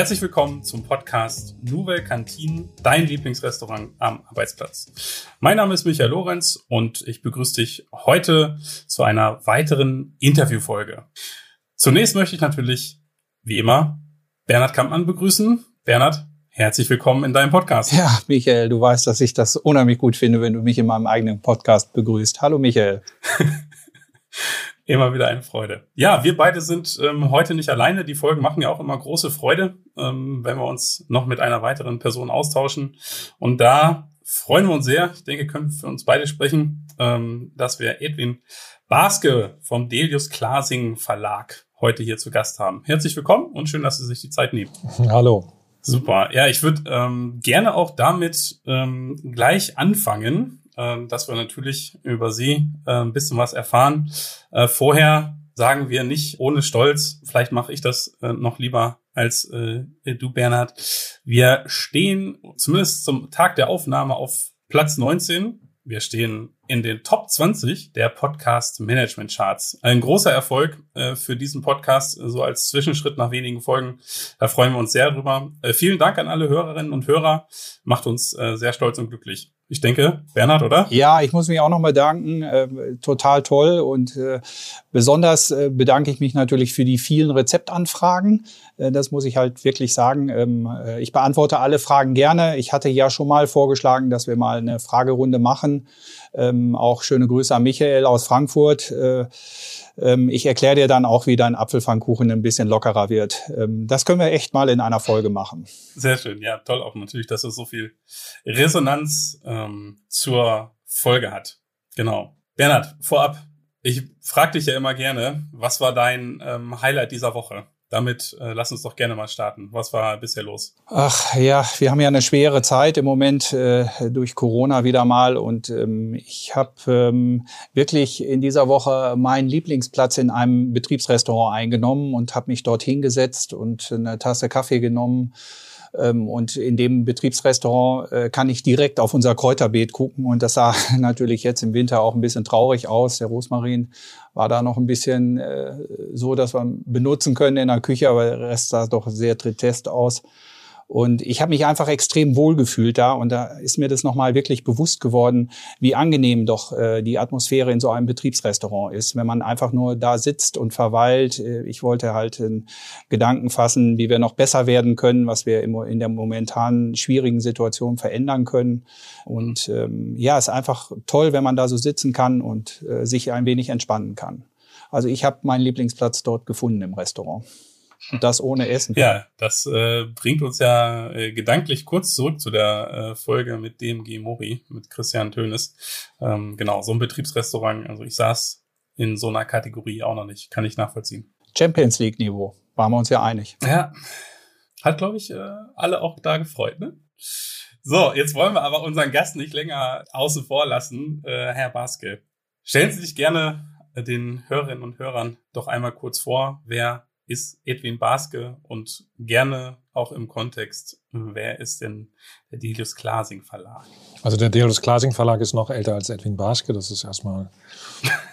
Herzlich willkommen zum Podcast Nouvelle Cantine, dein Lieblingsrestaurant am Arbeitsplatz. Mein Name ist Michael Lorenz und ich begrüße dich heute zu einer weiteren Interviewfolge. Zunächst möchte ich natürlich, wie immer, Bernhard Kampmann begrüßen. Bernhard, herzlich willkommen in deinem Podcast. Ja, Michael, du weißt, dass ich das unheimlich gut finde, wenn du mich in meinem eigenen Podcast begrüßt. Hallo, Michael. Immer wieder eine Freude. Ja, wir beide sind ähm, heute nicht alleine. Die Folgen machen ja auch immer große Freude, ähm, wenn wir uns noch mit einer weiteren Person austauschen. Und da freuen wir uns sehr, ich denke, können wir für uns beide sprechen, ähm, dass wir Edwin Baske vom Delius Klasing Verlag heute hier zu Gast haben. Herzlich willkommen und schön, dass Sie sich die Zeit nehmen. Hallo. Super. Ja, ich würde ähm, gerne auch damit ähm, gleich anfangen äh, dass wir natürlich über sie äh, ein bisschen was erfahren. Äh, vorher sagen wir nicht ohne Stolz, vielleicht mache ich das äh, noch lieber als du, Bernhard. Wir stehen zumindest zum Tag der Aufnahme auf Platz 19. Wir stehen in den Top 20 der Podcast Management Charts. Ein großer Erfolg für diesen Podcast, so als Zwischenschritt nach wenigen Folgen. Da freuen wir uns sehr drüber. Vielen Dank an alle Hörerinnen und Hörer. Macht uns sehr stolz und glücklich. Ich denke, Bernhard, oder? Ja, ich muss mich auch nochmal danken. Äh, total toll. Und äh, besonders äh, bedanke ich mich natürlich für die vielen Rezeptanfragen. Äh, das muss ich halt wirklich sagen. Ähm, äh, ich beantworte alle Fragen gerne. Ich hatte ja schon mal vorgeschlagen, dass wir mal eine Fragerunde machen. Ähm, auch schöne Grüße an Michael aus Frankfurt. Äh, ähm, ich erkläre dir dann auch, wie dein Apfelpfannkuchen ein bisschen lockerer wird. Ähm, das können wir echt mal in einer Folge machen. Sehr schön. Ja, toll auch natürlich, dass es so viel Resonanz ähm, zur Folge hat. Genau. Bernhard, vorab, ich frage dich ja immer gerne, was war dein ähm, Highlight dieser Woche? Damit äh, lass uns doch gerne mal starten. Was war bisher los? Ach ja, wir haben ja eine schwere Zeit im Moment äh, durch Corona wieder mal und ähm, ich habe ähm, wirklich in dieser Woche meinen Lieblingsplatz in einem Betriebsrestaurant eingenommen und habe mich dort hingesetzt und eine Tasse Kaffee genommen und in dem Betriebsrestaurant äh, kann ich direkt auf unser Kräuterbeet gucken. Und das sah natürlich jetzt im Winter auch ein bisschen traurig aus. Der Rosmarin war da noch ein bisschen äh, so, dass wir benutzen können in der Küche, aber der Rest sah doch sehr tritest aus. Und ich habe mich einfach extrem wohl gefühlt da und da ist mir das nochmal wirklich bewusst geworden, wie angenehm doch äh, die Atmosphäre in so einem Betriebsrestaurant ist, wenn man einfach nur da sitzt und verweilt. Äh, ich wollte halt einen Gedanken fassen, wie wir noch besser werden können, was wir in der momentanen schwierigen Situation verändern können. Und ähm, ja, ist einfach toll, wenn man da so sitzen kann und äh, sich ein wenig entspannen kann. Also ich habe meinen Lieblingsplatz dort gefunden im Restaurant. Und das ohne Essen. Ja, das äh, bringt uns ja äh, gedanklich kurz zurück zu der äh, Folge mit DMG Mori, mit Christian Tönes. Ähm, genau, so ein Betriebsrestaurant. Also ich saß in so einer Kategorie auch noch nicht. Kann ich nachvollziehen. Champions League-Niveau, waren wir uns ja einig. Ja, hat, glaube ich, äh, alle auch da gefreut, ne? So, jetzt wollen wir aber unseren Gast nicht länger außen vor lassen, äh, Herr Baske. Stellen Sie sich gerne den Hörerinnen und Hörern doch einmal kurz vor, wer ist Edwin Baske und gerne auch im Kontext, wer ist denn der Delius Klasing Verlag? Also der Delius Klasing Verlag ist noch älter als Edwin Baske. Das ist erstmal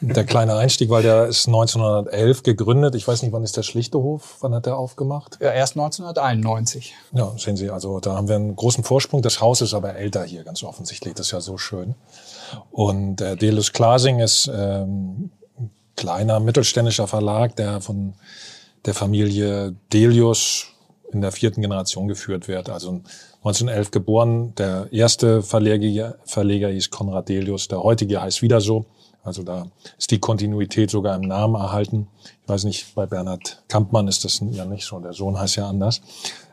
der kleine Einstieg, weil der ist 1911 gegründet. Ich weiß nicht, wann ist der Schlichtehof? Wann hat der aufgemacht? Ja, erst 1991. Ja, sehen Sie, also da haben wir einen großen Vorsprung. Das Haus ist aber älter hier, ganz offensichtlich. Das ist ja so schön. Und der Delius Klasing ist ähm, kleiner mittelständischer Verlag, der von der Familie Delius in der vierten Generation geführt wird. Also 1911 geboren. Der erste Verleger, Verleger hieß Konrad Delius. Der heutige heißt wieder so. Also da ist die Kontinuität sogar im Namen erhalten. Ich weiß nicht, bei Bernhard Kampmann ist das ja nicht so. Der Sohn heißt ja anders.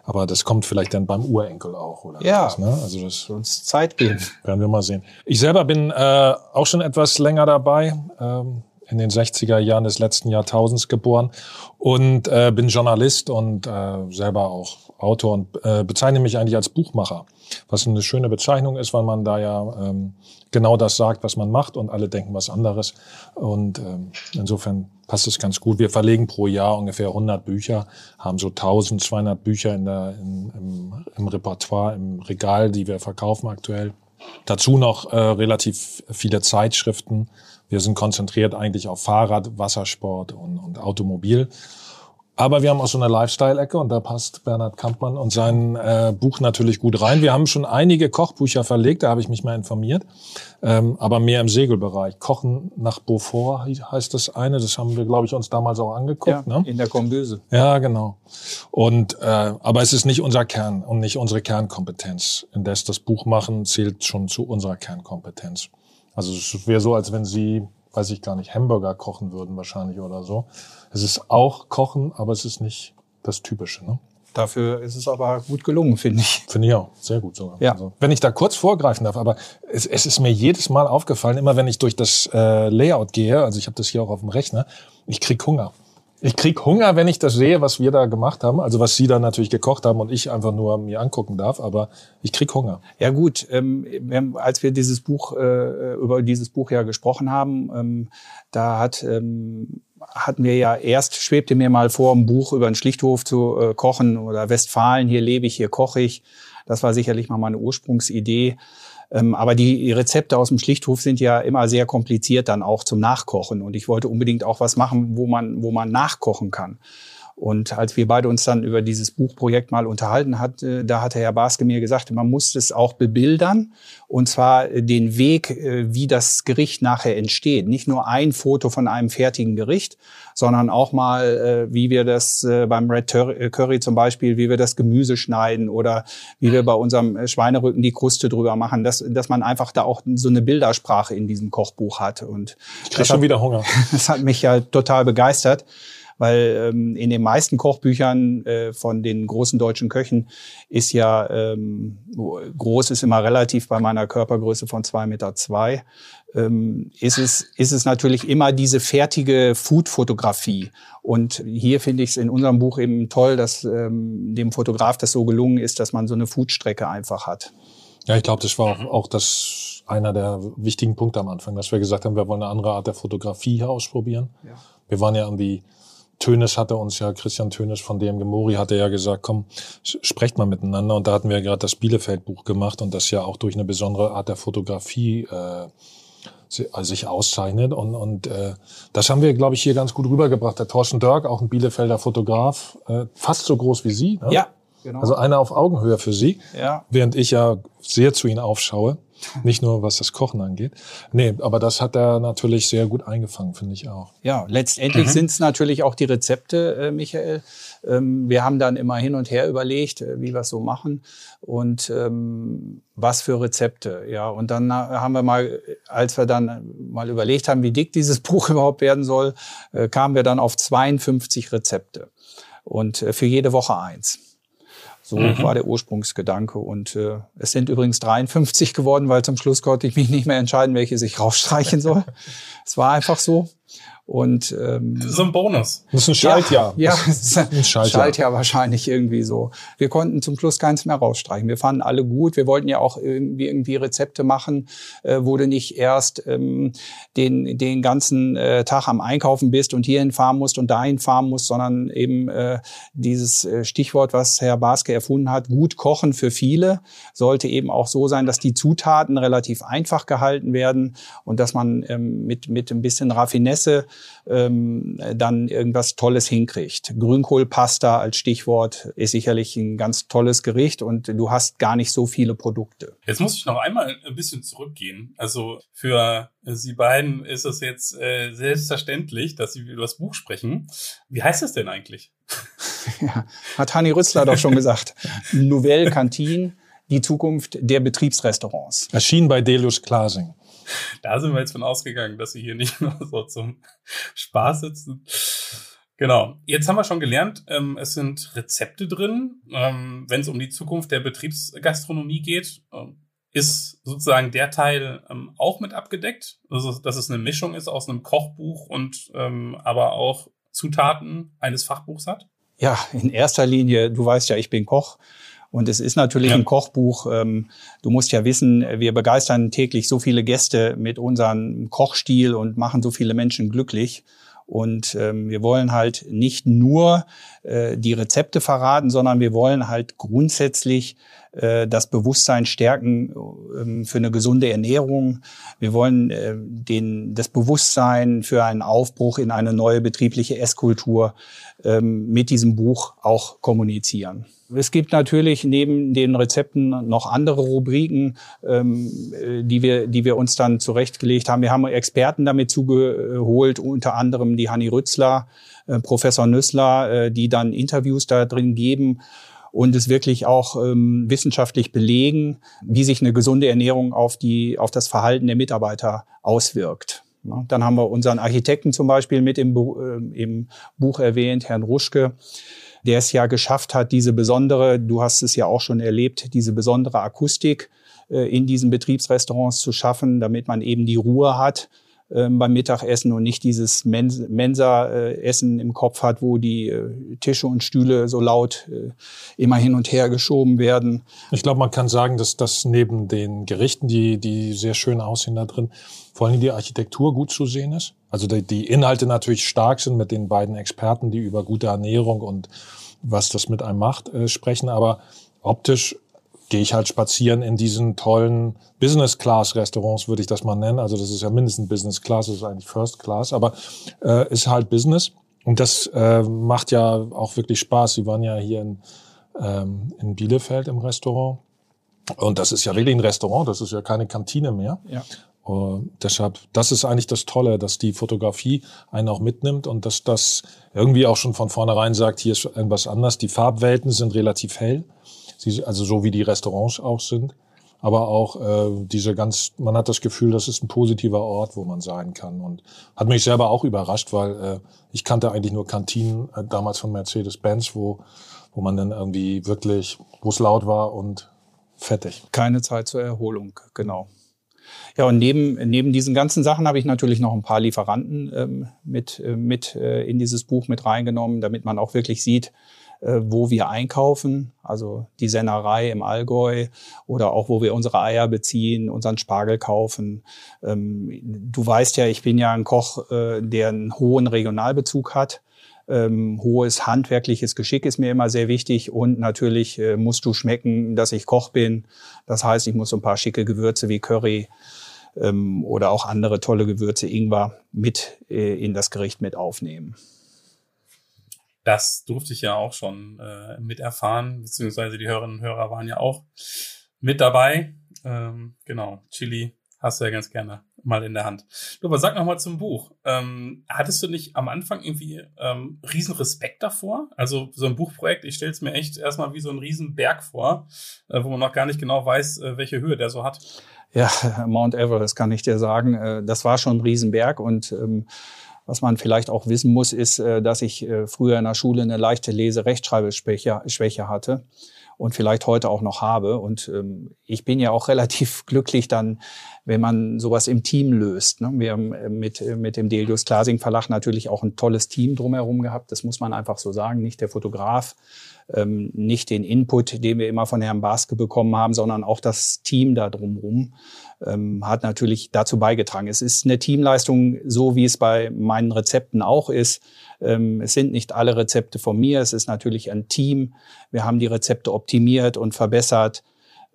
Aber das kommt vielleicht dann beim Urenkel auch, oder? Ja. Was, ne? Also das uns Zeit geben. Werden wir mal sehen. Ich selber bin äh, auch schon etwas länger dabei. Ähm, in den 60er Jahren des letzten Jahrtausends geboren und äh, bin Journalist und äh, selber auch Autor und äh, bezeichne mich eigentlich als Buchmacher, was eine schöne Bezeichnung ist, weil man da ja ähm, genau das sagt, was man macht und alle denken was anderes und ähm, insofern passt es ganz gut. Wir verlegen pro Jahr ungefähr 100 Bücher, haben so 1200 Bücher in der, in, im, im Repertoire, im Regal, die wir verkaufen aktuell. Dazu noch äh, relativ viele Zeitschriften, wir sind konzentriert eigentlich auf Fahrrad, Wassersport und, und Automobil. Aber wir haben auch so eine Lifestyle-Ecke und da passt Bernhard Kampmann und sein äh, Buch natürlich gut rein. Wir haben schon einige Kochbücher verlegt, da habe ich mich mal informiert, ähm, aber mehr im Segelbereich. Kochen nach Beaufort heißt das eine, das haben wir, glaube ich, uns damals auch angeguckt. Ja, ne? In der Kombüse. Ja, genau. Und äh, aber es ist nicht unser Kern und nicht unsere Kernkompetenz. Indes das Buch machen zählt schon zu unserer Kernkompetenz. Also es wäre so, als wenn Sie, weiß ich gar nicht, Hamburger kochen würden wahrscheinlich oder so. Es ist auch Kochen, aber es ist nicht das Typische. Ne? Dafür ist es aber gut gelungen, finde ich. Finde ich auch. Sehr gut sogar. Ja. Also, wenn ich da kurz vorgreifen darf, aber es, es ist mir jedes Mal aufgefallen, immer wenn ich durch das äh, Layout gehe, also ich habe das hier auch auf dem Rechner, ich krieg Hunger. Ich krieg Hunger, wenn ich das sehe, was wir da gemacht haben, also was Sie da natürlich gekocht haben und ich einfach nur mir angucken darf, aber ich krieg Hunger. Ja gut, ähm, als wir dieses Buch äh, über dieses Buch ja gesprochen haben, ähm, da hat ähm, hatten wir ja erst, schwebte mir mal vor, ein Buch über einen Schlichthof zu äh, kochen oder Westfalen, hier lebe ich, hier koche ich. Das war sicherlich mal meine Ursprungsidee. Ähm, aber die Rezepte aus dem Schlichthof sind ja immer sehr kompliziert dann auch zum Nachkochen. Und ich wollte unbedingt auch was machen, wo man, wo man nachkochen kann. Und als wir beide uns dann über dieses Buchprojekt mal unterhalten hatten, da hatte Herr Baske mir gesagt, man muss es auch bebildern. Und zwar den Weg, äh, wie das Gericht nachher entsteht. Nicht nur ein Foto von einem fertigen Gericht, sondern auch mal, äh, wie wir das äh, beim Red Curry zum Beispiel, wie wir das Gemüse schneiden oder wie wir bei unserem Schweinerücken die Kruste drüber machen, dass, dass man einfach da auch so eine Bildersprache in diesem Kochbuch hat. Und ich krieg schon wieder Hunger. Das hat mich ja total begeistert weil ähm, in den meisten Kochbüchern äh, von den großen deutschen Köchen ist ja ähm, groß ist immer relativ bei meiner Körpergröße von zwei Meter zwei ähm, ist es ist es natürlich immer diese fertige Food-Fotografie und hier finde ich es in unserem Buch eben toll, dass ähm, dem Fotograf das so gelungen ist, dass man so eine Foodstrecke einfach hat. Ja, ich glaube, das war auch, auch das einer der wichtigen Punkte am Anfang, dass wir gesagt haben, wir wollen eine andere Art der Fotografie hier ausprobieren. Ja. Wir waren ja irgendwie Tönisch hatte uns ja, Christian Tönisch von DMG Mori hatte ja gesagt, komm, sprecht mal miteinander. Und da hatten wir gerade das Bielefeld-Buch gemacht und das ja auch durch eine besondere Art der Fotografie äh, sich auszeichnet. Und, und äh, das haben wir, glaube ich, hier ganz gut rübergebracht. Der Thorsten Dörk, auch ein Bielefelder Fotograf, äh, fast so groß wie Sie. Ne? Ja, genau. Also einer auf Augenhöhe für Sie. Ja. Während ich ja sehr zu Ihnen aufschaue. Nicht nur was das Kochen angeht. Nee, aber das hat er natürlich sehr gut eingefangen, finde ich auch. Ja, letztendlich mhm. sind es natürlich auch die Rezepte, äh, Michael. Ähm, wir haben dann immer hin und her überlegt, äh, wie wir es so machen und ähm, was für Rezepte. Ja, und dann haben wir mal, als wir dann mal überlegt haben, wie dick dieses Buch überhaupt werden soll, äh, kamen wir dann auf 52 Rezepte und äh, für jede Woche eins. So mhm. war der Ursprungsgedanke. Und äh, es sind übrigens 53 geworden, weil zum Schluss konnte ich mich nicht mehr entscheiden, welche ich rausstreichen soll. es war einfach so. Und ähm, das ist ein Bonus. Das ist ein Schaltjahr. Ja, ja das ist ein Schaltjahr. Schaltjahr wahrscheinlich irgendwie so. Wir konnten zum Schluss keins mehr rausstreichen. Wir fanden alle gut. Wir wollten ja auch irgendwie, irgendwie Rezepte machen, äh, wo du nicht erst ähm, den, den ganzen äh, Tag am Einkaufen bist und hierhin fahren musst und dahin fahren musst, sondern eben äh, dieses äh, Stichwort, was Herr Baske erfunden hat, gut kochen für viele, sollte eben auch so sein, dass die Zutaten relativ einfach gehalten werden und dass man ähm, mit, mit ein bisschen Raffinesse ähm, dann irgendwas Tolles hinkriegt. Grünkohlpasta als Stichwort ist sicherlich ein ganz tolles Gericht und du hast gar nicht so viele Produkte. Jetzt muss ich noch einmal ein bisschen zurückgehen. Also für Sie beiden ist es jetzt äh, selbstverständlich, dass Sie über das Buch sprechen. Wie heißt es denn eigentlich? ja, hat Hanni Rützler doch schon gesagt. Nouvelle Cantine, die Zukunft der Betriebsrestaurants. Erschienen bei Delius Klasing da sind wir jetzt von ausgegangen, dass sie hier nicht nur so zum Spaß sitzen. Genau. Jetzt haben wir schon gelernt, ähm, es sind Rezepte drin. Ähm, Wenn es um die Zukunft der Betriebsgastronomie geht, ähm, ist sozusagen der Teil ähm, auch mit abgedeckt. Also, dass es eine Mischung ist aus einem Kochbuch und ähm, aber auch Zutaten eines Fachbuchs hat? Ja, in erster Linie, du weißt ja, ich bin Koch. Und es ist natürlich ja. ein Kochbuch. Ähm, du musst ja wissen, wir begeistern täglich so viele Gäste mit unserem Kochstil und machen so viele Menschen glücklich. Und ähm, wir wollen halt nicht nur äh, die Rezepte verraten, sondern wir wollen halt grundsätzlich das Bewusstsein stärken äh, für eine gesunde Ernährung. Wir wollen äh, den, das Bewusstsein für einen Aufbruch in eine neue betriebliche Esskultur ähm, mit diesem Buch auch kommunizieren. Es gibt natürlich neben den Rezepten noch andere Rubriken, ähm, die wir, die wir uns dann zurechtgelegt haben. Wir haben Experten damit zugeholt, unter anderem die Hanni Rützler, äh, Professor Nüssler, äh, die dann Interviews da drin geben und es wirklich auch ähm, wissenschaftlich belegen, wie sich eine gesunde Ernährung auf die auf das Verhalten der Mitarbeiter auswirkt. Dann haben wir unseren Architekten zum Beispiel mit im, äh, im Buch erwähnt, Herrn Ruschke, der es ja geschafft hat, diese besondere, du hast es ja auch schon erlebt, diese besondere Akustik äh, in diesen Betriebsrestaurants zu schaffen, damit man eben die Ruhe hat, beim Mittagessen und nicht dieses Mensa-Essen im Kopf hat, wo die äh, Tische und Stühle so laut äh, immer hin und her geschoben werden. Ich glaube, man kann sagen, dass das neben den Gerichten, die, die sehr schön aussehen da drin, vor allem die Architektur gut zu sehen ist. Also die, die Inhalte natürlich stark sind mit den beiden Experten, die über gute Ernährung und was das mit einem macht, äh, sprechen. Aber optisch gehe ich halt spazieren in diesen tollen Business-Class-Restaurants, würde ich das mal nennen. Also das ist ja mindestens Business Class, das ist eigentlich First Class, aber äh, ist halt Business. Und das äh, macht ja auch wirklich Spaß. Sie waren ja hier in, ähm, in Bielefeld im Restaurant. Und das ist ja wirklich ein Restaurant, das ist ja keine Kantine mehr. Ja. Uh, deshalb, das ist eigentlich das Tolle, dass die Fotografie einen auch mitnimmt und dass das irgendwie auch schon von vornherein sagt, hier ist irgendwas anders. Die Farbwelten sind relativ hell also so wie die Restaurants auch sind. Aber auch äh, diese ganz, man hat das Gefühl, das ist ein positiver Ort, wo man sein kann. Und hat mich selber auch überrascht, weil äh, ich kannte eigentlich nur Kantinen äh, damals von Mercedes-Benz, wo, wo man dann irgendwie wirklich, wo es laut war und fettig. Keine Zeit zur Erholung, genau. Ja, und neben, neben diesen ganzen Sachen habe ich natürlich noch ein paar Lieferanten ähm, mit, äh, mit äh, in dieses Buch mit reingenommen, damit man auch wirklich sieht, wo wir einkaufen, also die Sennerei im Allgäu oder auch wo wir unsere Eier beziehen, unseren Spargel kaufen. Ähm, du weißt ja, ich bin ja ein Koch, äh, der einen hohen Regionalbezug hat. Ähm, hohes handwerkliches Geschick ist mir immer sehr wichtig und natürlich äh, musst du schmecken, dass ich Koch bin. Das heißt, ich muss so ein paar schicke Gewürze wie Curry ähm, oder auch andere tolle Gewürze, Ingwer, mit äh, in das Gericht mit aufnehmen. Das durfte ich ja auch schon äh, mit erfahren, beziehungsweise die Hörerinnen und Hörer waren ja auch mit dabei. Ähm, genau, Chili hast du ja ganz gerne mal in der Hand. Du, aber sag noch mal zum Buch. Ähm, hattest du nicht am Anfang irgendwie ähm, riesen Respekt davor? Also so ein Buchprojekt, ich stelle es mir echt erstmal wie so ein riesen Berg vor, äh, wo man noch gar nicht genau weiß, äh, welche Höhe der so hat. Ja, Mount Everest kann ich dir sagen. Äh, das war schon ein Riesenberg und ähm, was man vielleicht auch wissen muss, ist, äh, dass ich äh, früher in der Schule eine leichte Lese-Rechtschreibschwäche hatte und vielleicht heute auch noch habe. Und ähm, ich bin ja auch relativ glücklich dann, wenn man sowas im Team löst. Ne? Wir haben äh, mit, mit dem Delius Glasing Verlag natürlich auch ein tolles Team drumherum gehabt. Das muss man einfach so sagen. Nicht der Fotograf, ähm, nicht den Input, den wir immer von Herrn Baske bekommen haben, sondern auch das Team da drumherum ähm, hat natürlich dazu beigetragen. Es ist eine Teamleistung, so wie es bei meinen Rezepten auch ist. Ähm, es sind nicht alle Rezepte von mir, es ist natürlich ein Team. Wir haben die Rezepte optimiert und verbessert.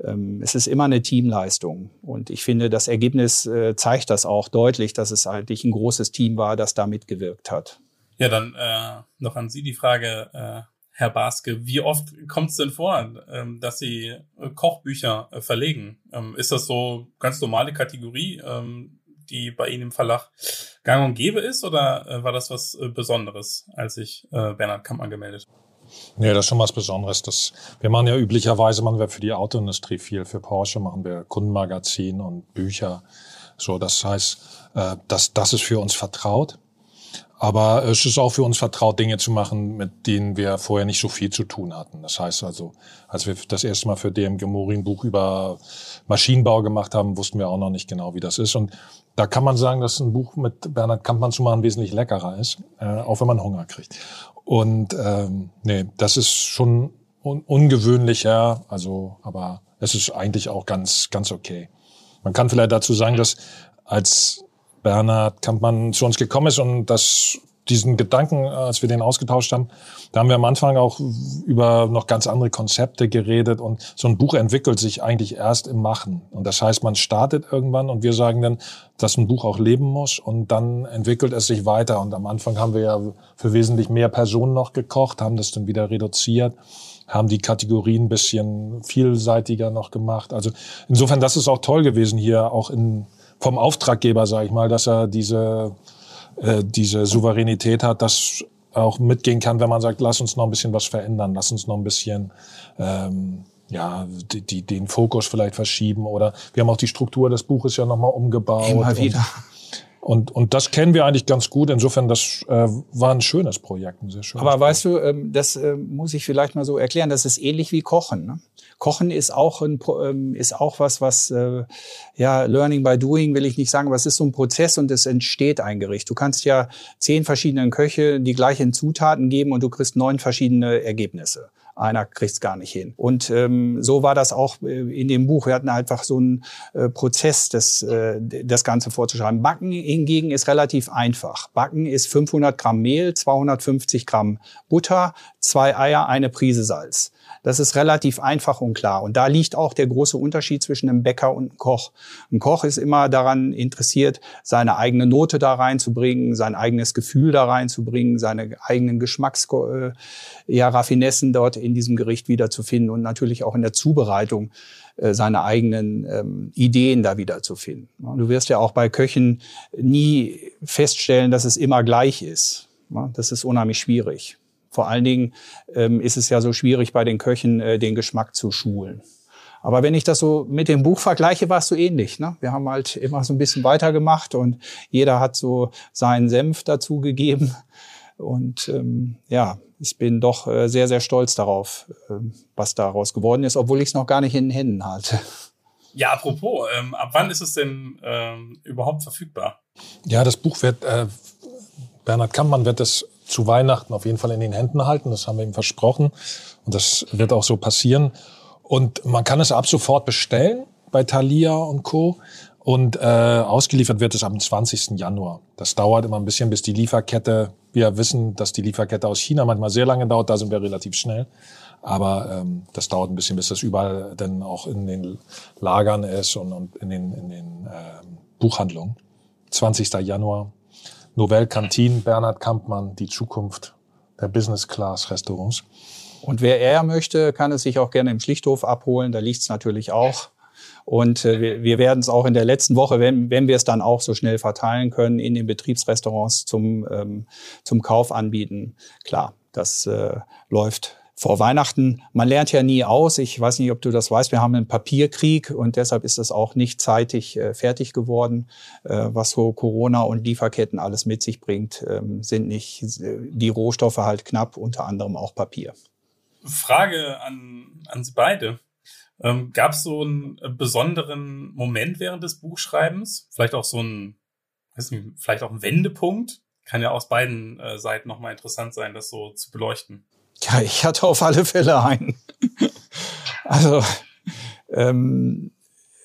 Ähm, es ist immer eine Teamleistung. Und ich finde, das Ergebnis äh, zeigt das auch deutlich, dass es eigentlich ein großes Team war, das da mitgewirkt hat. Ja, dann äh, noch an Sie die Frage, äh, Herr Baske, wie oft kommt es denn vor, ähm, dass Sie äh, Kochbücher äh, verlegen? Ähm, ist das so ganz normale Kategorie, ähm, die bei Ihnen im Verlag gang und gäbe ist, oder äh, war das was Besonderes, als sich Bernhard Kamp angemeldet? Nee, das ist schon was Besonderes. Das, wir machen ja üblicherweise, machen wir für die Autoindustrie viel. Für Porsche machen wir Kundenmagazin und Bücher. So, das heißt, das, das ist für uns vertraut. Aber es ist auch für uns vertraut, Dinge zu machen, mit denen wir vorher nicht so viel zu tun hatten. Das heißt also, als wir das erste Mal für DMG Mori ein Buch über Maschinenbau gemacht haben, wussten wir auch noch nicht genau, wie das ist. Und da kann man sagen, dass ein Buch mit Bernhard Kampmann zu machen wesentlich leckerer ist, äh, auch wenn man Hunger kriegt. Und ähm, nee, das ist schon un ungewöhnlicher, also, aber es ist eigentlich auch ganz, ganz okay. Man kann vielleicht dazu sagen, dass als Bernhard Kampmann zu uns gekommen ist und das diesen Gedanken, als wir den ausgetauscht haben, da haben wir am Anfang auch über noch ganz andere Konzepte geredet und so ein Buch entwickelt sich eigentlich erst im Machen. Und das heißt, man startet irgendwann und wir sagen dann, dass ein Buch auch leben muss und dann entwickelt es sich weiter. Und am Anfang haben wir ja für wesentlich mehr Personen noch gekocht, haben das dann wieder reduziert haben die Kategorien ein bisschen vielseitiger noch gemacht. Also insofern, das ist auch toll gewesen hier, auch in, vom Auftraggeber, sage ich mal, dass er diese äh, diese Souveränität hat, dass auch mitgehen kann, wenn man sagt, lass uns noch ein bisschen was verändern, lass uns noch ein bisschen ähm, ja, die, die, den Fokus vielleicht verschieben oder wir haben auch die Struktur des Buches ja nochmal umgebaut. Immer wieder. Und, und das kennen wir eigentlich ganz gut. Insofern, das äh, war ein schönes Projekt, ein sehr schönes Aber Projekt. weißt du, ähm, das äh, muss ich vielleicht mal so erklären, das ist ähnlich wie Kochen. Ne? Kochen ist auch ein, ähm, ist auch was, was äh, ja Learning by Doing will ich nicht sagen, aber es ist so ein Prozess und es entsteht ein Gericht. Du kannst ja zehn verschiedenen Köche die gleichen Zutaten geben und du kriegst neun verschiedene Ergebnisse einer kriegt's gar nicht hin. Und ähm, so war das auch äh, in dem Buch. Wir hatten einfach so einen äh, Prozess, das, äh, das Ganze vorzuschreiben. Backen hingegen ist relativ einfach. Backen ist 500 Gramm Mehl, 250 Gramm Butter, zwei Eier, eine Prise Salz. Das ist relativ einfach und klar. Und da liegt auch der große Unterschied zwischen einem Bäcker und einem Koch. Ein Koch ist immer daran interessiert, seine eigene Note da reinzubringen, sein eigenes Gefühl da reinzubringen, seine eigenen Geschmacks äh, ja, Raffinessen dort in diesem Gericht wiederzufinden und natürlich auch in der Zubereitung äh, seine eigenen ähm, Ideen da wiederzufinden. Du wirst ja auch bei Köchen nie feststellen, dass es immer gleich ist. Das ist unheimlich schwierig. Vor allen Dingen ähm, ist es ja so schwierig bei den Köchen, äh, den Geschmack zu schulen. Aber wenn ich das so mit dem Buch vergleiche, war es so ähnlich. Ne? Wir haben halt immer so ein bisschen weitergemacht und jeder hat so seinen Senf dazu gegeben. Und ähm, ja, ich bin doch äh, sehr, sehr stolz darauf, äh, was daraus geworden ist, obwohl ich es noch gar nicht in den Händen halte. Ja, apropos, ähm, ab wann ist es denn ähm, überhaupt verfügbar? Ja, das Buch wird, äh, Bernhard Kampmann wird es zu Weihnachten auf jeden Fall in den Händen halten. Das haben wir ihm versprochen. Und das wird auch so passieren. Und man kann es ab sofort bestellen bei Thalia und Co. Und äh, ausgeliefert wird es am 20. Januar. Das dauert immer ein bisschen, bis die Lieferkette, wir wissen, dass die Lieferkette aus China manchmal sehr lange dauert, da sind wir relativ schnell. Aber ähm, das dauert ein bisschen, bis das überall dann auch in den Lagern ist und, und in den, in den äh, Buchhandlungen. 20. Januar Novell Cantin, Bernhard Kampmann, die Zukunft der Business Class Restaurants. Und wer eher möchte, kann es sich auch gerne im Schlichthof abholen. Da liegt es natürlich auch. Und äh, wir, wir werden es auch in der letzten Woche, wenn, wenn wir es dann auch so schnell verteilen können, in den Betriebsrestaurants zum, ähm, zum Kauf anbieten. Klar, das äh, läuft vor Weihnachten. Man lernt ja nie aus. Ich weiß nicht, ob du das weißt. Wir haben einen Papierkrieg und deshalb ist es auch nicht zeitig äh, fertig geworden. Äh, was so Corona und Lieferketten alles mit sich bringt, ähm, sind nicht äh, die Rohstoffe halt knapp, unter anderem auch Papier. Frage an, an Sie beide. Ähm, Gab es so einen besonderen Moment während des Buchschreibens? Vielleicht auch so ein, weiß nicht, vielleicht auch ein Wendepunkt? Kann ja aus beiden äh, Seiten nochmal interessant sein, das so zu beleuchten. Ja, ich hatte auf alle Fälle einen. also, ähm,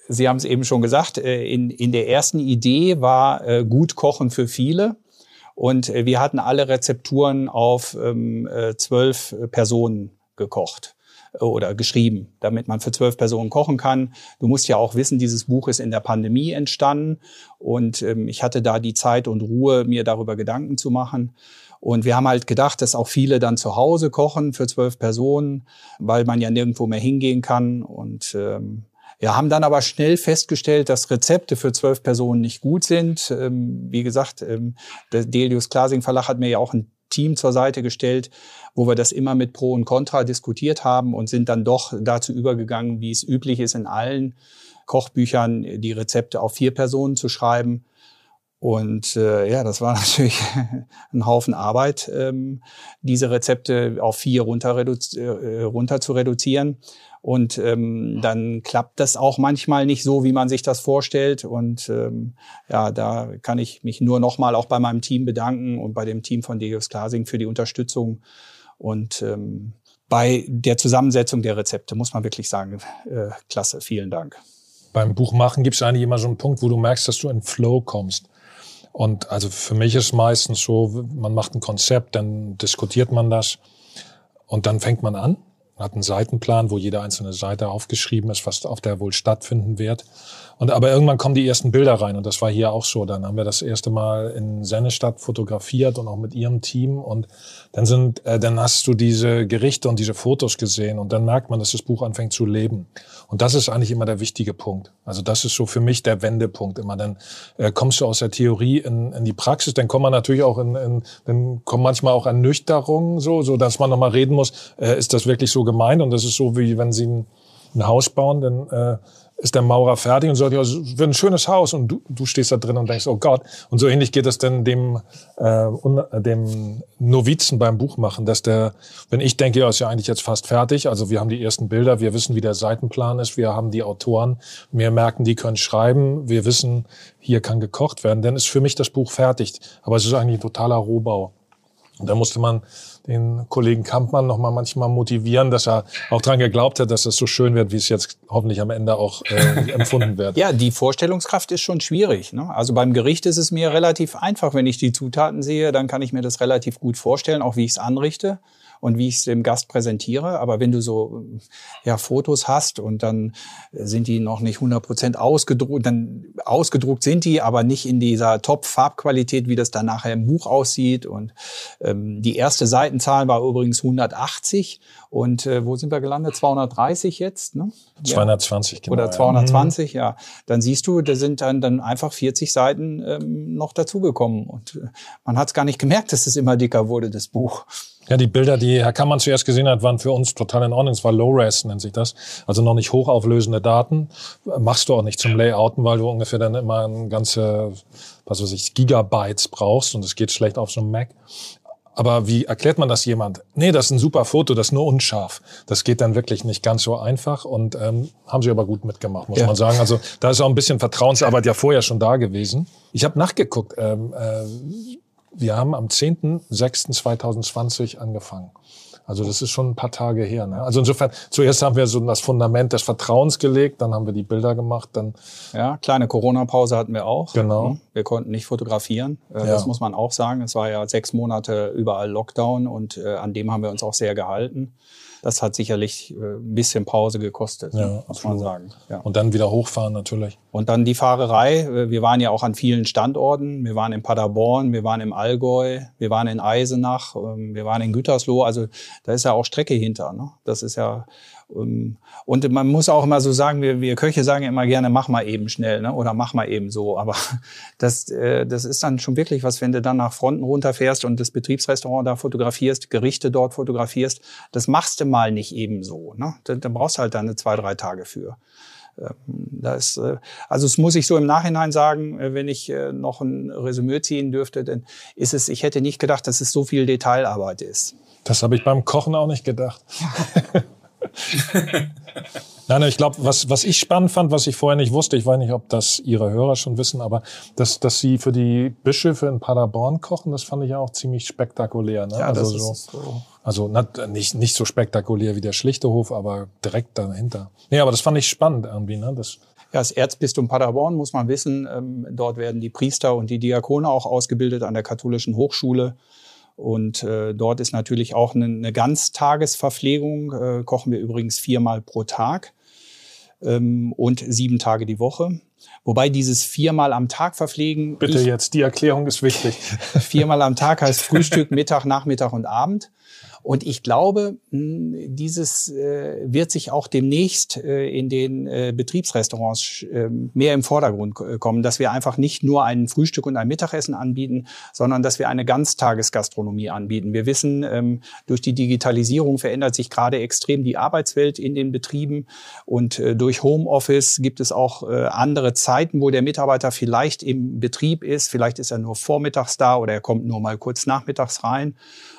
Sie haben es eben schon gesagt, äh, in, in der ersten Idee war äh, gut kochen für viele. Und äh, wir hatten alle Rezepturen auf ähm, äh, zwölf Personen gekocht äh, oder geschrieben, damit man für zwölf Personen kochen kann. Du musst ja auch wissen, dieses Buch ist in der Pandemie entstanden und ähm, ich hatte da die Zeit und Ruhe, mir darüber Gedanken zu machen. Und wir haben halt gedacht, dass auch viele dann zu Hause kochen für zwölf Personen, weil man ja nirgendwo mehr hingehen kann. Und ähm, ja, haben dann aber schnell festgestellt, dass Rezepte für zwölf Personen nicht gut sind. Ähm, wie gesagt, ähm, der Delius Klasing Verlag hat mir ja auch ein Team zur Seite gestellt, wo wir das immer mit Pro und Contra diskutiert haben und sind dann doch dazu übergegangen, wie es üblich ist in allen Kochbüchern, die Rezepte auf vier Personen zu schreiben. Und äh, ja, das war natürlich ein Haufen Arbeit, ähm, diese Rezepte auf vier runter, äh, runter zu reduzieren. Und ähm, dann klappt das auch manchmal nicht so, wie man sich das vorstellt. Und ähm, ja, da kann ich mich nur nochmal auch bei meinem Team bedanken und bei dem Team von Deus Glasing für die Unterstützung. Und ähm, bei der Zusammensetzung der Rezepte muss man wirklich sagen, äh, klasse, vielen Dank. Beim Buchmachen gibt es eigentlich immer so einen Punkt, wo du merkst, dass du in Flow kommst. Und also für mich ist meistens so, man macht ein Konzept, dann diskutiert man das und dann fängt man an, hat einen Seitenplan, wo jede einzelne Seite aufgeschrieben ist, was auf der wohl stattfinden wird. Und aber irgendwann kommen die ersten Bilder rein und das war hier auch so. Dann haben wir das erste Mal in Sennestadt fotografiert und auch mit ihrem Team und dann sind, äh, dann hast du diese Gerichte und diese Fotos gesehen und dann merkt man, dass das Buch anfängt zu leben. Und das ist eigentlich immer der wichtige Punkt. Also das ist so für mich der Wendepunkt immer. Dann äh, kommst du aus der Theorie in, in die Praxis, dann kommt man natürlich auch in, in dann kommen manchmal auch Ernüchterungen so, so dass man nochmal reden muss, äh, ist das wirklich so gemeint? Und das ist so wie wenn sie ein, ein Haus bauen, dann äh, ist der Maurer fertig und sagt, ja, es wird ein schönes Haus und du, du stehst da drin und denkst, oh Gott. Und so ähnlich geht es dann dem, äh, dem Novizen beim Buchmachen, dass der, wenn ich denke, ja, ist ja eigentlich jetzt fast fertig, also wir haben die ersten Bilder, wir wissen, wie der Seitenplan ist, wir haben die Autoren, wir merken, die können schreiben, wir wissen, hier kann gekocht werden, dann ist für mich das Buch fertig. Aber es ist eigentlich ein totaler Rohbau. Und da musste man den Kollegen Kampmann noch mal manchmal motivieren, dass er auch dran geglaubt hat, dass es so schön wird, wie es jetzt hoffentlich am Ende auch äh, empfunden wird. Ja, die Vorstellungskraft ist schon schwierig. Ne? Also beim Gericht ist es mir relativ einfach, wenn ich die Zutaten sehe, dann kann ich mir das relativ gut vorstellen, auch wie ich es anrichte und wie ich es dem Gast präsentiere. Aber wenn du so ja, Fotos hast und dann sind die noch nicht 100 Prozent ausgedruckt, dann ausgedruckt sind die, aber nicht in dieser Top-Farbqualität, wie das dann nachher im Buch aussieht. Und ähm, die erste Seitenzahl war übrigens 180. Und äh, wo sind wir gelandet? 230 jetzt? Ne? 220, genau. Oder 220, ja. ja. Dann siehst du, da sind dann, dann einfach 40 Seiten ähm, noch dazugekommen. Und äh, man hat es gar nicht gemerkt, dass es immer dicker wurde, das Buch. Ja, die Bilder, die Herr Kammann zuerst gesehen hat, waren für uns total in Ordnung. Es war Low-Res, nennt sich das. Also noch nicht hochauflösende Daten. Machst du auch nicht zum Layouten, weil du ungefähr dann immer ein ganze, was weiß ich, Gigabytes brauchst und es geht schlecht auf so einem Mac. Aber wie erklärt man das jemand? Nee, das ist ein super Foto, das ist nur unscharf. Das geht dann wirklich nicht ganz so einfach und ähm, haben sie aber gut mitgemacht, muss ja. man sagen. Also da ist auch ein bisschen Vertrauensarbeit ja vorher schon da gewesen. Ich habe nachgeguckt. Ähm, äh, wir haben am 10.06.2020 angefangen. Also das ist schon ein paar Tage her. Ne? Also insofern, zuerst haben wir so das Fundament des Vertrauens gelegt, dann haben wir die Bilder gemacht, dann ja kleine Corona-Pause hatten wir auch. Genau. Ne? Wir konnten nicht fotografieren. Äh, ja. Das muss man auch sagen. Es war ja sechs Monate überall Lockdown und äh, an dem haben wir uns auch sehr gehalten das hat sicherlich äh, ein bisschen Pause gekostet, ja, muss man sagen. Ja. Und dann wieder hochfahren natürlich. Und dann die Fahrerei. Äh, wir waren ja auch an vielen Standorten. Wir waren in Paderborn, wir waren im Allgäu, wir waren in Eisenach, ähm, wir waren in Gütersloh. Also da ist ja auch Strecke hinter. Ne? Das ist ja ähm, und man muss auch immer so sagen, wir, wir Köche sagen immer gerne, mach mal eben schnell ne? oder mach mal eben so. Aber das, äh, das ist dann schon wirklich was, wenn du dann nach Fronten runterfährst und das Betriebsrestaurant da fotografierst, Gerichte dort fotografierst. Das machst du mal nicht eben so. Ne? Da, da brauchst du halt dann zwei, drei Tage für. Ähm, da ist, äh, also es muss ich so im Nachhinein sagen, äh, wenn ich noch ein Resümee ziehen dürfte, dann ist es, ich hätte nicht gedacht, dass es so viel Detailarbeit ist. Das habe ich beim Kochen auch nicht gedacht. Nein, ich glaube, was, was ich spannend fand, was ich vorher nicht wusste, ich weiß nicht, ob das Ihre Hörer schon wissen, aber dass, dass Sie für die Bischöfe in Paderborn kochen, das fand ich ja auch ziemlich spektakulär. Ne? Ja, also das so, ist so. Also nicht, nicht so spektakulär wie der schlichte Hof, aber direkt dahinter. Nee, aber das fand ich spannend irgendwie. Ne? Das, ja, das Erzbistum Paderborn muss man wissen. Ähm, dort werden die Priester und die Diakone auch ausgebildet an der katholischen Hochschule. Und äh, dort ist natürlich auch eine, eine Ganztagesverpflegung, äh, kochen wir übrigens viermal pro Tag ähm, und sieben Tage die Woche. Wobei dieses viermal am Tag verpflegen. Bitte ich, jetzt, die Erklärung ist wichtig. viermal am Tag heißt Frühstück, Mittag, Nachmittag und Abend. Und ich glaube, hm, dieses äh, wird sich auch demnächst äh, in den äh, Betriebsrestaurants ähm, mehr im Vordergrund kommen, dass wir einfach nicht nur ein Frühstück und ein Mittagessen anbieten, sondern dass wir eine Ganztagesgastronomie anbieten. Wir wissen, ähm, durch die Digitalisierung verändert sich gerade extrem die Arbeitswelt in den Betrieben und durch Homeoffice gibt es auch andere Zeiten, wo der Mitarbeiter vielleicht im Betrieb ist. Vielleicht ist er nur vormittags da oder er kommt nur mal kurz nachmittags rein.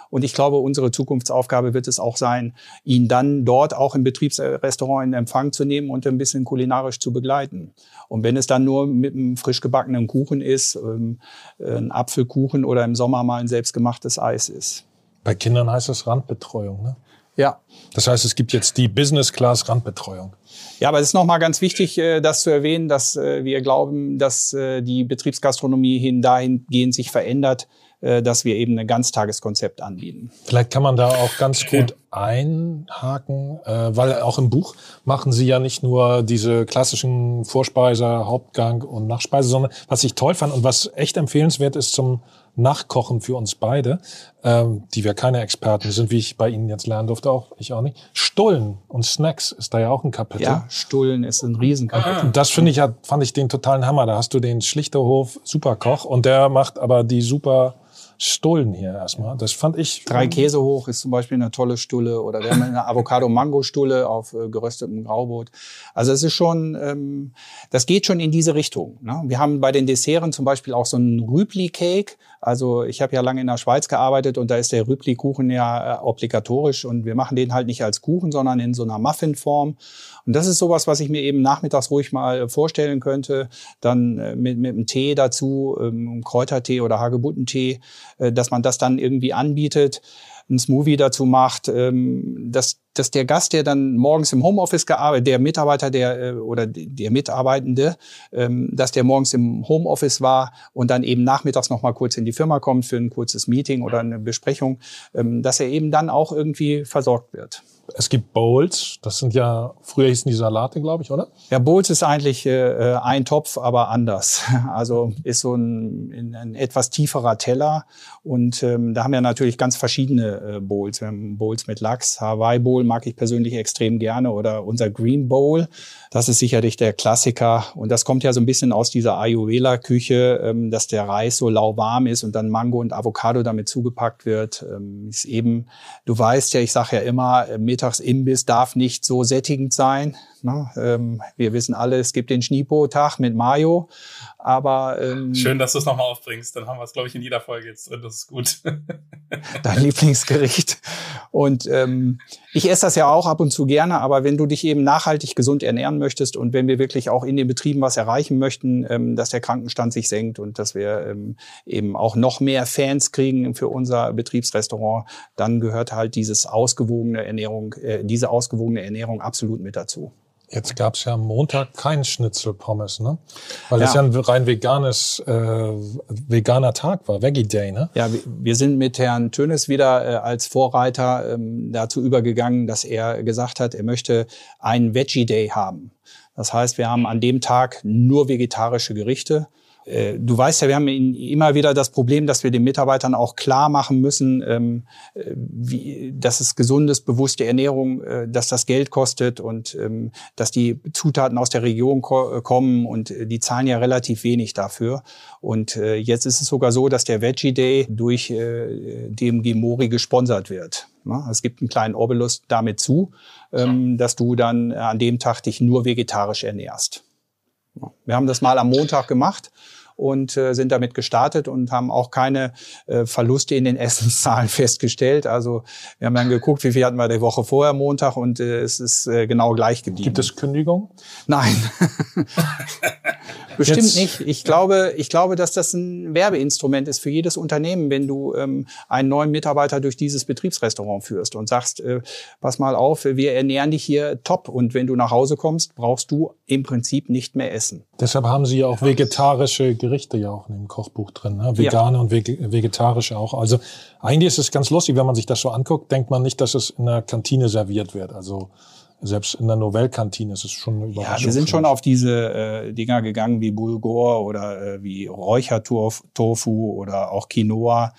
Und ich glaube, unsere Zukunftsaufgabe wird es auch sein, ihn dann dort auch im Betriebsrestaurant in Empfang zu nehmen und ein bisschen kulinarisch zu begleiten. Und wenn es dann nur mit einem frisch gebackenen Kuchen ist, ähm, ein Apfelkuchen oder im Sommer mal ein selbstgemachtes Eis ist. Bei Kindern heißt das Randbetreuung, ne? Ja. Das heißt, es gibt jetzt die Business Class Randbetreuung. Ja, aber es ist nochmal ganz wichtig, äh, das zu erwähnen, dass äh, wir glauben, dass äh, die Betriebsgastronomie hin dahingehend sich verändert, dass wir eben ein Ganztageskonzept anbieten. Vielleicht kann man da auch ganz gut einhaken, weil auch im Buch machen Sie ja nicht nur diese klassischen Vorspeise, Hauptgang und Nachspeise, sondern was ich toll fand und was echt empfehlenswert ist zum Nachkochen für uns beide, ähm, die wir keine Experten sind, wie ich bei Ihnen jetzt lernen durfte, auch ich auch nicht. Stullen und Snacks ist da ja auch ein Kapitel. Ja, Stullen ist ein Riesenkapitel. Ah. Das finde ich, fand ich den totalen Hammer. Da hast du den Schlichterhof Superkoch und der macht aber die super Stullen hier erstmal. Das fand ich. Drei Käse hoch ist zum Beispiel eine tolle Stulle oder wir haben eine Avocado-Mango-Stulle auf äh, geröstetem Graubrot. Also es ist schon, ähm, das geht schon in diese Richtung. Ne? Wir haben bei den Desserten zum Beispiel auch so einen Rübli-Cake. Also ich habe ja lange in der Schweiz gearbeitet und da ist der Rübli-Kuchen ja äh, obligatorisch und wir machen den halt nicht als Kuchen, sondern in so einer Muffin-Form. Und das ist sowas, was ich mir eben nachmittags ruhig mal vorstellen könnte. Dann äh, mit, mit einem Tee dazu, ähm, Kräutertee oder Hagebuttentee, äh, dass man das dann irgendwie anbietet ein Smoothie dazu macht, ähm, dass, dass der Gast, der dann morgens im Homeoffice gearbeitet, der Mitarbeiter, der äh, oder der Mitarbeitende, ähm, dass der morgens im Homeoffice war und dann eben nachmittags noch mal kurz in die Firma kommt für ein kurzes Meeting oder eine Besprechung, ähm, dass er eben dann auch irgendwie versorgt wird. Es gibt Bowls, das sind ja, früher hießen die Salate, glaube ich, oder? Ja, Bowls ist eigentlich äh, ein Topf, aber anders. Also ist so ein, ein etwas tieferer Teller und ähm, da haben wir natürlich ganz verschiedene äh, Bowls. Wir haben Bowls mit Lachs, Hawaii Bowl mag ich persönlich extrem gerne oder unser Green Bowl. Das ist sicherlich der Klassiker und das kommt ja so ein bisschen aus dieser Ayurveda-Küche, ähm, dass der Reis so lauwarm ist und dann Mango und Avocado damit zugepackt wird. Ähm, ist eben, du weißt ja, ich sage ja immer, äh, Mittagsimbiss darf nicht so sättigend sein. Ne? Ähm, wir wissen alle, es gibt den Schnipo-Tag mit Mayo, aber ähm, schön, dass du es nochmal aufbringst. Dann haben wir es, glaube ich, in jeder Folge jetzt drin. Das ist gut. Dein Lieblingsgericht. Und ähm, ich esse das ja auch ab und zu gerne, aber wenn du dich eben nachhaltig gesund ernähren möchtest und wenn wir wirklich auch in den Betrieben was erreichen möchten, ähm, dass der Krankenstand sich senkt und dass wir ähm, eben auch noch mehr Fans kriegen für unser Betriebsrestaurant, dann gehört halt dieses ausgewogene Ernährung, äh, diese ausgewogene Ernährung absolut mit dazu. Jetzt gab es ja am Montag kein Schnitzelpommes, ne? Weil ja. das ja ein rein veganes, äh, veganer Tag war, Veggie Day, ne? Ja, wir sind mit Herrn Tönes wieder äh, als Vorreiter ähm, dazu übergegangen, dass er gesagt hat, er möchte einen Veggie Day haben. Das heißt, wir haben an dem Tag nur vegetarische Gerichte du weißt ja, wir haben immer wieder das Problem, dass wir den Mitarbeitern auch klar machen müssen, ähm, äh, wie, dass es gesundes, bewusste Ernährung, äh, dass das Geld kostet und ähm, dass die Zutaten aus der Region kommen und die zahlen ja relativ wenig dafür. Und jetzt ist es sogar so, dass der Veggie Day durch DMG Mori gesponsert wird. Es gibt einen kleinen Obolus damit zu, ähm, dass du dann an dem Tag dich nur vegetarisch ernährst. Wir haben das mal am Montag gemacht und äh, sind damit gestartet und haben auch keine äh, Verluste in den Essenszahlen festgestellt. Also wir haben dann geguckt, wie viel hatten wir die Woche vorher Montag und äh, es ist äh, genau gleich geblieben. Gibt es Kündigung? Nein. Bestimmt Jetzt. nicht. Ich glaube, ich glaube, dass das ein Werbeinstrument ist für jedes Unternehmen, wenn du ähm, einen neuen Mitarbeiter durch dieses Betriebsrestaurant führst und sagst, äh, pass mal auf, wir ernähren dich hier top und wenn du nach Hause kommst, brauchst du im Prinzip nicht mehr essen. Deshalb haben Sie ja auch vegetarische Gerichte ja auch in dem Kochbuch drin, ne? vegane ja. und vegetarische auch. Also eigentlich ist es ganz lustig, wenn man sich das so anguckt, denkt man nicht, dass es in der Kantine serviert wird. Also selbst in der Novellkantine ist es schon eine Überraschung. Ja, wir sind schon auf diese äh, Dinger gegangen wie Bulgur oder äh, wie Räuchertofu oder auch Quinoa,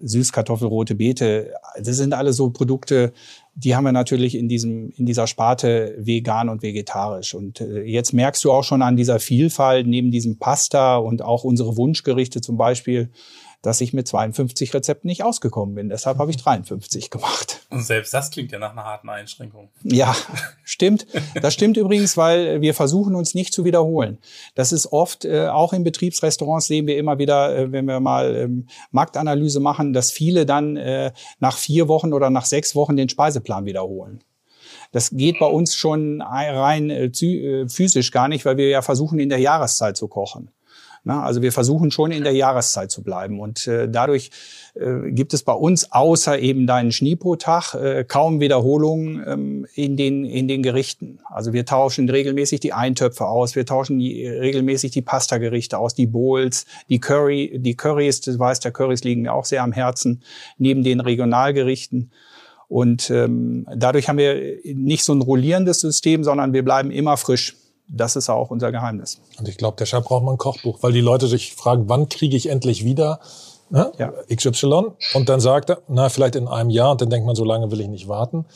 Süßkartoffelrote Beete. Das sind alle so Produkte, die haben wir natürlich in diesem in dieser Sparte vegan und vegetarisch und äh, jetzt merkst du auch schon an dieser Vielfalt neben diesem Pasta und auch unsere Wunschgerichte zum Beispiel dass ich mit 52 Rezepten nicht ausgekommen bin. Deshalb habe ich 53 gemacht. Und selbst das klingt ja nach einer harten Einschränkung. Ja, stimmt. Das stimmt übrigens, weil wir versuchen uns nicht zu wiederholen. Das ist oft, äh, auch in Betriebsrestaurants sehen wir immer wieder, äh, wenn wir mal ähm, Marktanalyse machen, dass viele dann äh, nach vier Wochen oder nach sechs Wochen den Speiseplan wiederholen. Das geht bei uns schon rein äh, äh, physisch gar nicht, weil wir ja versuchen, in der Jahreszeit zu kochen. Na, also wir versuchen schon in der Jahreszeit zu bleiben und äh, dadurch äh, gibt es bei uns außer eben deinen Schnipo-Tag äh, kaum Wiederholungen ähm, in, den, in den Gerichten. Also wir tauschen regelmäßig die Eintöpfe aus, wir tauschen die, regelmäßig die Pasta-Gerichte aus, die Bowls, die Curry, die Currys, das weiß der Currys liegen mir auch sehr am Herzen, neben den Regionalgerichten. Und ähm, dadurch haben wir nicht so ein rollierendes System, sondern wir bleiben immer frisch. Das ist auch unser Geheimnis. Und ich glaube, deshalb braucht man ein Kochbuch, weil die Leute sich fragen, wann kriege ich endlich wieder ne? ja. XY? Und dann sagt er, na, vielleicht in einem Jahr. Und dann denkt man, so lange will ich nicht warten.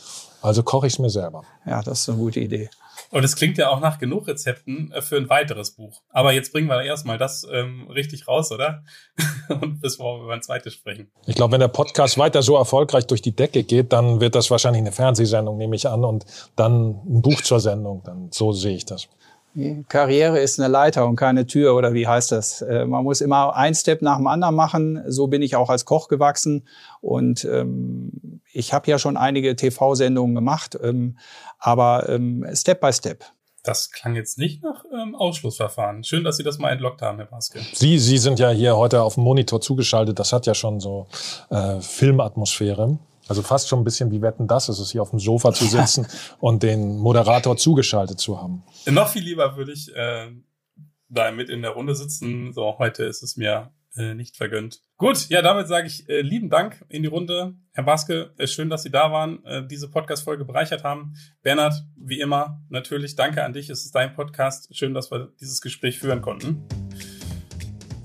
Also koche ich es mir selber. Ja, das ist eine gute Idee. Und es klingt ja auch nach genug Rezepten äh, für ein weiteres Buch. Aber jetzt bringen wir erstmal das ähm, richtig raus, oder? Und bis wir über ein zweites sprechen. Ich glaube, wenn der Podcast weiter so erfolgreich durch die Decke geht, dann wird das wahrscheinlich eine Fernsehsendung, nehme ich an, und dann ein Buch zur Sendung. Dann so sehe ich das. Karriere ist eine Leiter und keine Tür oder wie heißt das? Äh, man muss immer ein Step nach dem anderen machen. So bin ich auch als Koch gewachsen und ähm, ich habe ja schon einige TV-Sendungen gemacht, ähm, aber ähm, Step by Step. Das klang jetzt nicht nach ähm, Ausschlussverfahren. Schön, dass Sie das mal entlockt haben, Herr Baske. Sie, Sie sind ja hier heute auf dem Monitor zugeschaltet. Das hat ja schon so äh, Filmatmosphäre. Also fast schon ein bisschen wie Wetten das ist es, hier auf dem Sofa zu sitzen und den Moderator zugeschaltet zu haben. Noch viel lieber würde ich äh, da mit in der Runde sitzen. So, heute ist es mir äh, nicht vergönnt. Gut, ja, damit sage ich äh, lieben Dank in die Runde. Herr Baske, äh, schön, dass Sie da waren, äh, diese Podcast-Folge bereichert haben. Bernhard, wie immer, natürlich danke an dich. Es ist dein Podcast. Schön, dass wir dieses Gespräch führen konnten.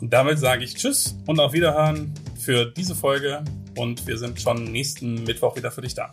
Und damit sage ich Tschüss und auf Wiederhören für diese Folge und wir sind schon nächsten Mittwoch wieder für dich da.